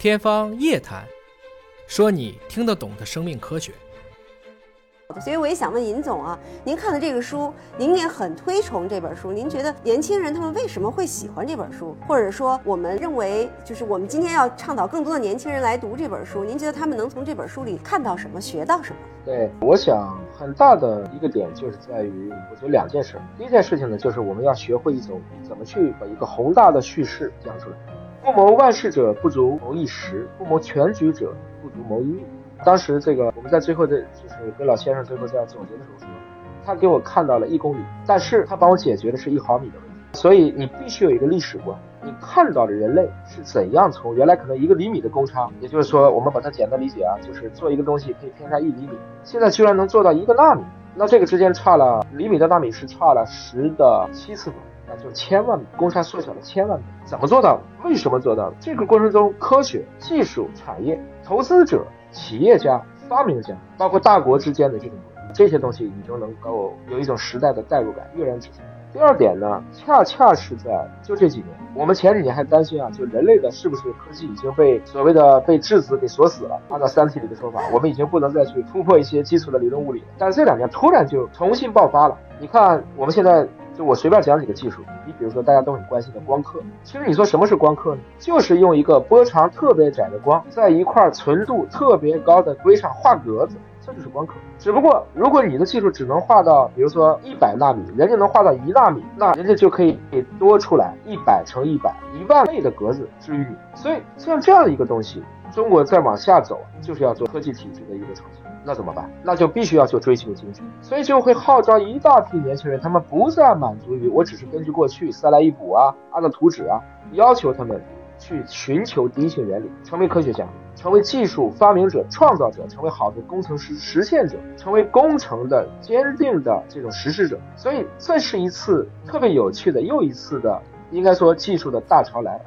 天方夜谭，说你听得懂的生命科学。所以我也想问尹总啊，您看的这个书，您也很推崇这本书，您觉得年轻人他们为什么会喜欢这本书？或者说，我们认为就是我们今天要倡导更多的年轻人来读这本书，您觉得他们能从这本书里看到什么，学到什么？对，我想很大的一个点就是在于，我觉得两件事。第一件事情呢，就是我们要学会一种怎么去把一个宏大的叙事讲出来。不谋万事者，不足谋一时；不谋全局者，不足谋一日。当时这个我们在最后的，就是跟老先生最后在总结的时候说，他给我看到了一公里，但是他帮我解决的是一毫米的问题。所以你必须有一个历史观，你看到的人类是怎样从原来可能一个厘米的公差，也就是说我们把它简单理解啊，就是做一个东西可以偏差一厘米，现在居然能做到一个纳米，那这个之间差了厘米到纳米是差了十的七次方。那就千万公差缩小了千万倍，怎么做到的？为什么做到的？这个过程中，科学、技术、产业、投资者、企业家、发明家，包括大国之间的这种这些东西，你就能够有一种时代的代入感，跃然纸上。第二点呢，恰恰是在就这几年，我们前几年还担心啊，就人类的是不是科技已经被所谓的被质子给锁死了？按照《三体》里的说法，我们已经不能再去突破一些基础的理论物理了。但是这两年突然就重新爆发了。你看，我们现在。就我随便讲几个技术，你比如说大家都很关心的光刻，其实你说什么是光刻呢？就是用一个波长特别窄的光，在一块纯度特别高的硅上画格子，这就是光刻。只不过如果你的技术只能画到，比如说一百纳米，人家能画到一纳米，那人家就可以给多出来一百乘一百一万倍的格子至于你。所以像这样的一个东西，中国再往下走，就是要做科技体制的一个创新。那怎么办？那就必须要做追求精准，所以就会号召一大批年轻人，他们不再满足于我只是根据过去塞来一补啊，按照图纸啊，要求他们去寻求第一性原理，成为科学家，成为技术发明者、创造者，成为好的工程师、实现者，成为工程的坚定的这种实施者。所以这是一次特别有趣的又一次的，应该说技术的大潮来。